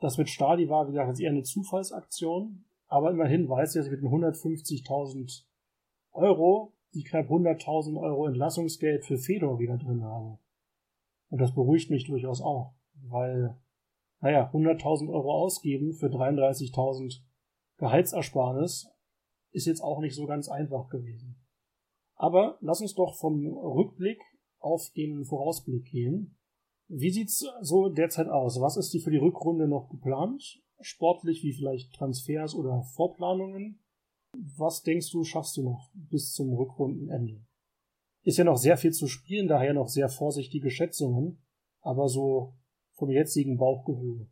Das mit Stadi war, wie gesagt, eher eine Zufallsaktion. Aber immerhin weiß ich, dass ich mit den 150.000 Euro die knapp 100.000 Euro Entlassungsgeld für Fedor wieder drin habe. Und das beruhigt mich durchaus auch, weil, naja, 100.000 Euro ausgeben für 33.000 Gehaltsersparnis ist jetzt auch nicht so ganz einfach gewesen. Aber lass uns doch vom Rückblick auf den Vorausblick gehen. Wie sieht's so derzeit aus? Was ist die für die Rückrunde noch geplant? Sportlich wie vielleicht Transfers oder Vorplanungen? Was denkst du, schaffst du noch bis zum Rückrundenende? Ist ja noch sehr viel zu spielen, daher noch sehr vorsichtige Schätzungen, aber so vom jetzigen Bauchgefühl.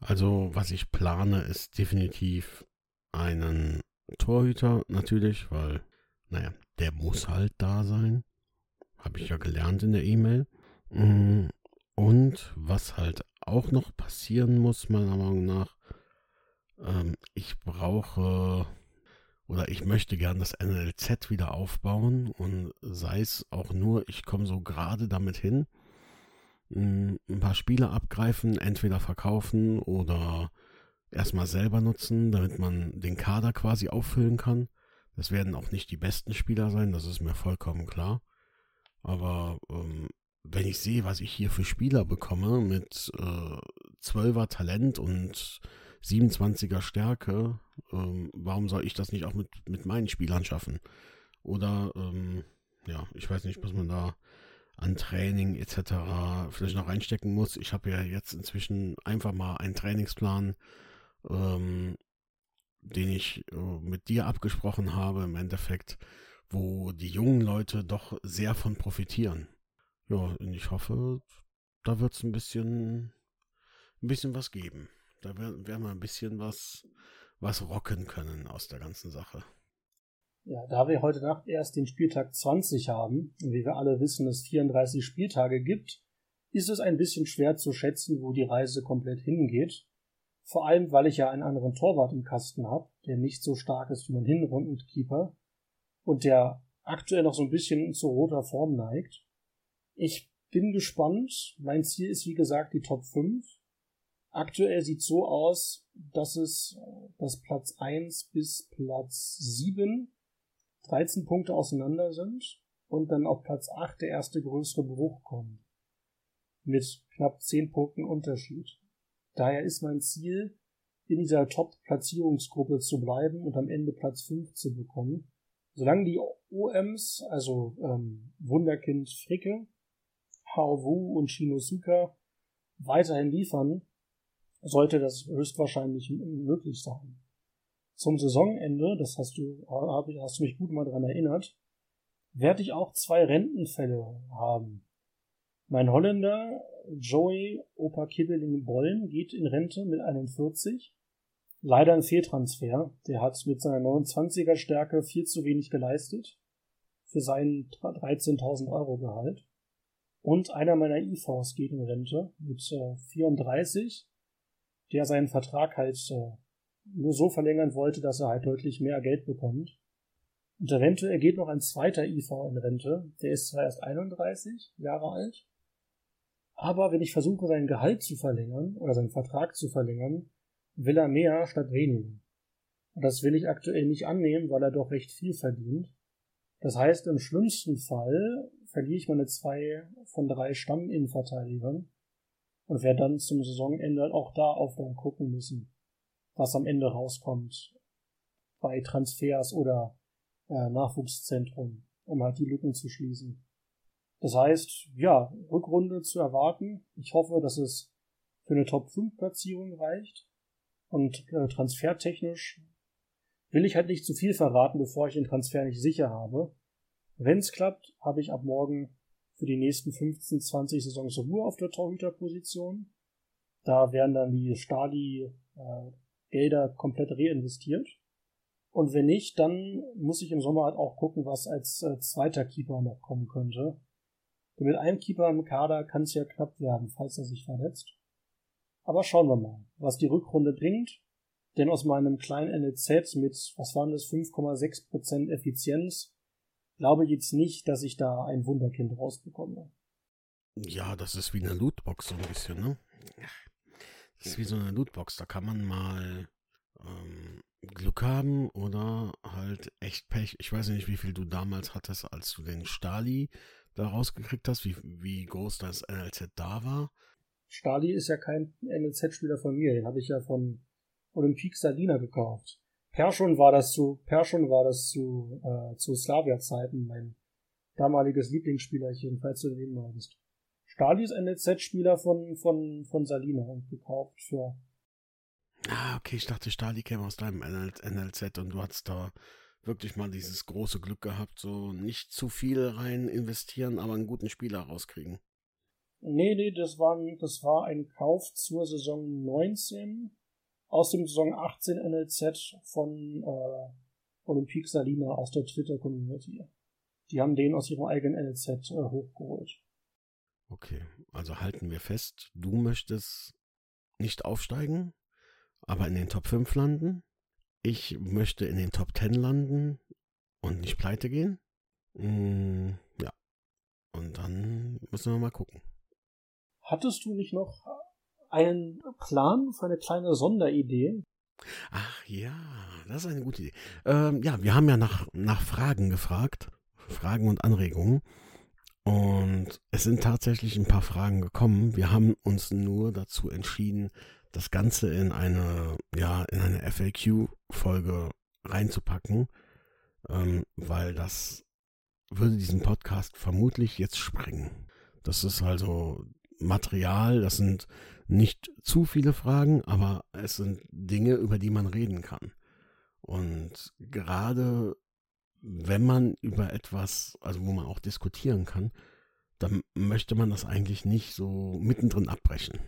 Also, was ich plane, ist definitiv einen Torhüter natürlich, weil, naja, der muss halt da sein. Habe ich ja gelernt in der E-Mail. Mm, und was halt auch noch passieren muss, meiner Meinung nach, ähm, ich brauche oder ich möchte gern das NLZ wieder aufbauen und sei es auch nur, ich komme so gerade damit hin, mm, ein paar Spiele abgreifen, entweder verkaufen oder erstmal selber nutzen, damit man den Kader quasi auffüllen kann. Das werden auch nicht die besten Spieler sein, das ist mir vollkommen klar. Aber ähm, wenn ich sehe, was ich hier für Spieler bekomme mit äh, 12er Talent und 27er Stärke, ähm, warum soll ich das nicht auch mit, mit meinen Spielern schaffen? Oder, ähm, ja, ich weiß nicht, was man da an Training etc. vielleicht noch reinstecken muss. Ich habe ja jetzt inzwischen einfach mal einen Trainingsplan ähm, den ich äh, mit dir abgesprochen habe, im Endeffekt, wo die jungen Leute doch sehr von profitieren. Ja, und ich hoffe, da wird es ein bisschen, ein bisschen was geben. Da werden wir ein bisschen was, was rocken können aus der ganzen Sache. Ja, da wir heute Nacht erst den Spieltag 20 haben, und wie wir alle wissen, es 34 Spieltage gibt, ist es ein bisschen schwer zu schätzen, wo die Reise komplett hingeht. Vor allem, weil ich ja einen anderen Torwart im Kasten habe, der nicht so stark ist wie mein Hinrundenkeeper und der aktuell noch so ein bisschen zu roter Form neigt. Ich bin gespannt. Mein Ziel ist, wie gesagt, die Top 5. Aktuell sieht so aus, dass es das Platz 1 bis Platz 7 13 Punkte auseinander sind und dann auf Platz 8 der erste größere Bruch kommt. Mit knapp 10 Punkten Unterschied. Daher ist mein Ziel, in dieser Top-Platzierungsgruppe zu bleiben und am Ende Platz 5 zu bekommen. Solange die OMs, also ähm, Wunderkind Fricke, Hao Wu und Shinosuka weiterhin liefern, sollte das höchstwahrscheinlich möglich sein. Zum Saisonende, das hast du, hast du mich gut mal dran erinnert, werde ich auch zwei Rentenfälle haben. Mein Holländer Joey Opa Kibbeling Bollen geht in Rente mit 41. Leider ein Fehltransfer. Der hat mit seiner 29er Stärke viel zu wenig geleistet für seinen 13.000 Euro Gehalt. Und einer meiner IVs geht in Rente mit äh, 34, der seinen Vertrag halt äh, nur so verlängern wollte, dass er halt deutlich mehr Geld bekommt. Und eventuell geht noch ein zweiter IV in Rente, der ist zwar erst 31 Jahre alt, aber wenn ich versuche, sein Gehalt zu verlängern oder seinen Vertrag zu verlängern, will er mehr statt weniger. Und das will ich aktuell nicht annehmen, weil er doch recht viel verdient. Das heißt, im schlimmsten Fall verliere ich meine zwei von drei Stamminnenverteidigern und werde dann zum Saisonende auch da auf dann gucken müssen, was am Ende rauskommt bei Transfers oder äh, Nachwuchszentrum, um halt die Lücken zu schließen. Das heißt, ja, Rückrunde zu erwarten. Ich hoffe, dass es für eine Top-5-Platzierung reicht. Und äh, transfertechnisch will ich halt nicht zu viel verraten, bevor ich den Transfer nicht sicher habe. Wenn es klappt, habe ich ab morgen für die nächsten 15, 20 Saisons Ruhe auf der Torhüterposition. Da werden dann die Stadi-Gelder äh, komplett reinvestiert. Und wenn nicht, dann muss ich im Sommer halt auch gucken, was als äh, zweiter Keeper noch kommen könnte. Mit einem Keeper im Kader kann es ja knapp werden, falls er sich verletzt. Aber schauen wir mal, was die Rückrunde bringt. Denn aus meinem kleinen NLZ mit, was waren das, 5,6% Effizienz, glaube ich jetzt nicht, dass ich da ein Wunderkind rausbekomme. Ja, das ist wie eine Lootbox so ein bisschen, ne? Das ist wie so eine Lootbox. Da kann man mal ähm, Glück haben oder halt echt Pech. Ich weiß nicht, wie viel du damals hattest, als du den Stali da rausgekriegt hast, wie, wie groß das NLZ da war. Stali ist ja kein NLZ-Spieler von mir, den habe ich ja von Olympique Salina gekauft. Perschon war das zu, Perschon war das zu, äh, zu Slavia-Zeiten mein damaliges Lieblingsspielerchen, falls du den meinst. Stali ist NLZ-Spieler von, von, von Salina und gekauft für. Ah, okay, ich dachte, Stali käme aus deinem NLZ und du hattest da wirklich mal dieses große Glück gehabt, so nicht zu viel rein investieren, aber einen guten Spieler rauskriegen. Nee, nee, das war, das war ein Kauf zur Saison 19 aus dem Saison 18 NLZ von äh, Olympique Salina aus der Twitter-Community. Die haben den aus ihrem eigenen NLZ äh, hochgeholt. Okay, also halten wir fest, du möchtest nicht aufsteigen, aber in den Top 5 landen. Ich möchte in den Top 10 landen und nicht pleite gehen. Mm, ja. Und dann müssen wir mal gucken. Hattest du nicht noch einen Plan für eine kleine Sonderidee? Ach ja, das ist eine gute Idee. Ähm, ja, wir haben ja nach, nach Fragen gefragt. Fragen und Anregungen. Und es sind tatsächlich ein paar Fragen gekommen. Wir haben uns nur dazu entschieden, das Ganze in eine, ja, in eine FAQ-Folge reinzupacken, ähm, weil das würde diesen Podcast vermutlich jetzt sprengen. Das ist also Material, das sind nicht zu viele Fragen, aber es sind Dinge, über die man reden kann. Und gerade wenn man über etwas, also wo man auch diskutieren kann, dann möchte man das eigentlich nicht so mittendrin abbrechen.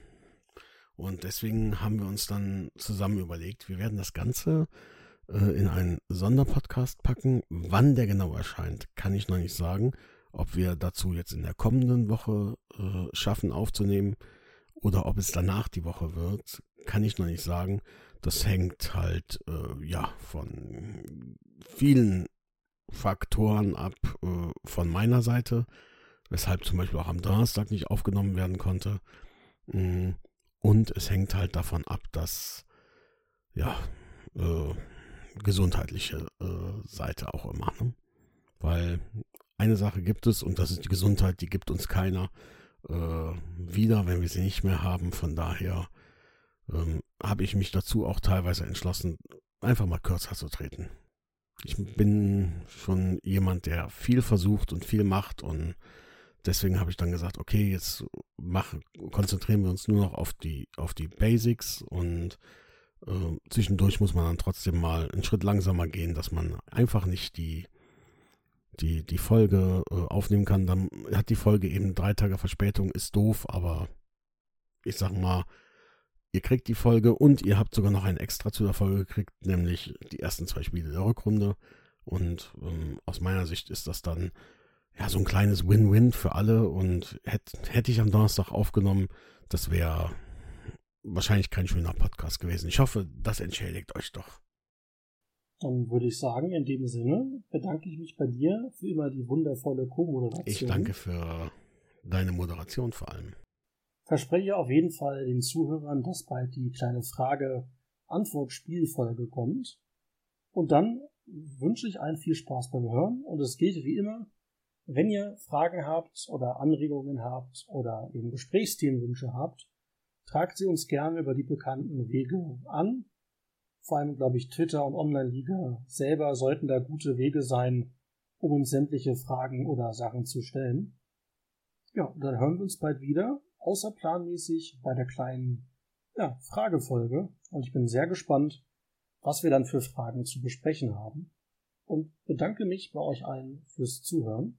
Und deswegen haben wir uns dann zusammen überlegt, wir werden das Ganze äh, in einen Sonderpodcast packen. Wann der genau erscheint, kann ich noch nicht sagen. Ob wir dazu jetzt in der kommenden Woche äh, schaffen aufzunehmen oder ob es danach die Woche wird, kann ich noch nicht sagen. Das hängt halt äh, ja von vielen Faktoren ab äh, von meiner Seite, weshalb zum Beispiel auch am Donnerstag nicht aufgenommen werden konnte. Mm, und es hängt halt davon ab, dass ja äh, gesundheitliche äh, Seite auch immer, ne? weil eine Sache gibt es und das ist die Gesundheit, die gibt uns keiner äh, wieder, wenn wir sie nicht mehr haben. Von daher ähm, habe ich mich dazu auch teilweise entschlossen, einfach mal kürzer zu treten. Ich bin schon jemand, der viel versucht und viel macht und deswegen habe ich dann gesagt, okay, jetzt mach, konzentrieren wir uns nur noch auf die, auf die Basics und äh, zwischendurch muss man dann trotzdem mal einen Schritt langsamer gehen, dass man einfach nicht die die, die Folge äh, aufnehmen kann, dann hat die Folge eben drei Tage Verspätung, ist doof, aber ich sag mal, ihr kriegt die Folge und ihr habt sogar noch ein Extra zu der Folge gekriegt, nämlich die ersten zwei Spiele der Rückrunde. Und ähm, aus meiner Sicht ist das dann ja so ein kleines Win-Win für alle. Und hätte hätt ich am Donnerstag aufgenommen, das wäre wahrscheinlich kein schöner Podcast gewesen. Ich hoffe, das entschädigt euch doch. Dann würde ich sagen, in dem Sinne bedanke ich mich bei dir für immer die wundervolle Co-Moderation. Ich danke für deine Moderation vor allem. Verspreche auf jeden Fall den Zuhörern, dass bald die kleine Frage-Antwort-Spielfolge kommt. Und dann wünsche ich allen viel Spaß beim Hören und es gilt wie immer, wenn ihr Fragen habt oder Anregungen habt oder eben Gesprächsthemenwünsche habt, tragt sie uns gerne über die bekannten Wege an. Vor allem, glaube ich, Twitter und Online-Liga selber sollten da gute Wege sein, um uns sämtliche Fragen oder Sachen zu stellen. Ja, dann hören wir uns bald wieder, außerplanmäßig bei der kleinen ja, Fragefolge. Und ich bin sehr gespannt, was wir dann für Fragen zu besprechen haben. Und bedanke mich bei euch allen fürs Zuhören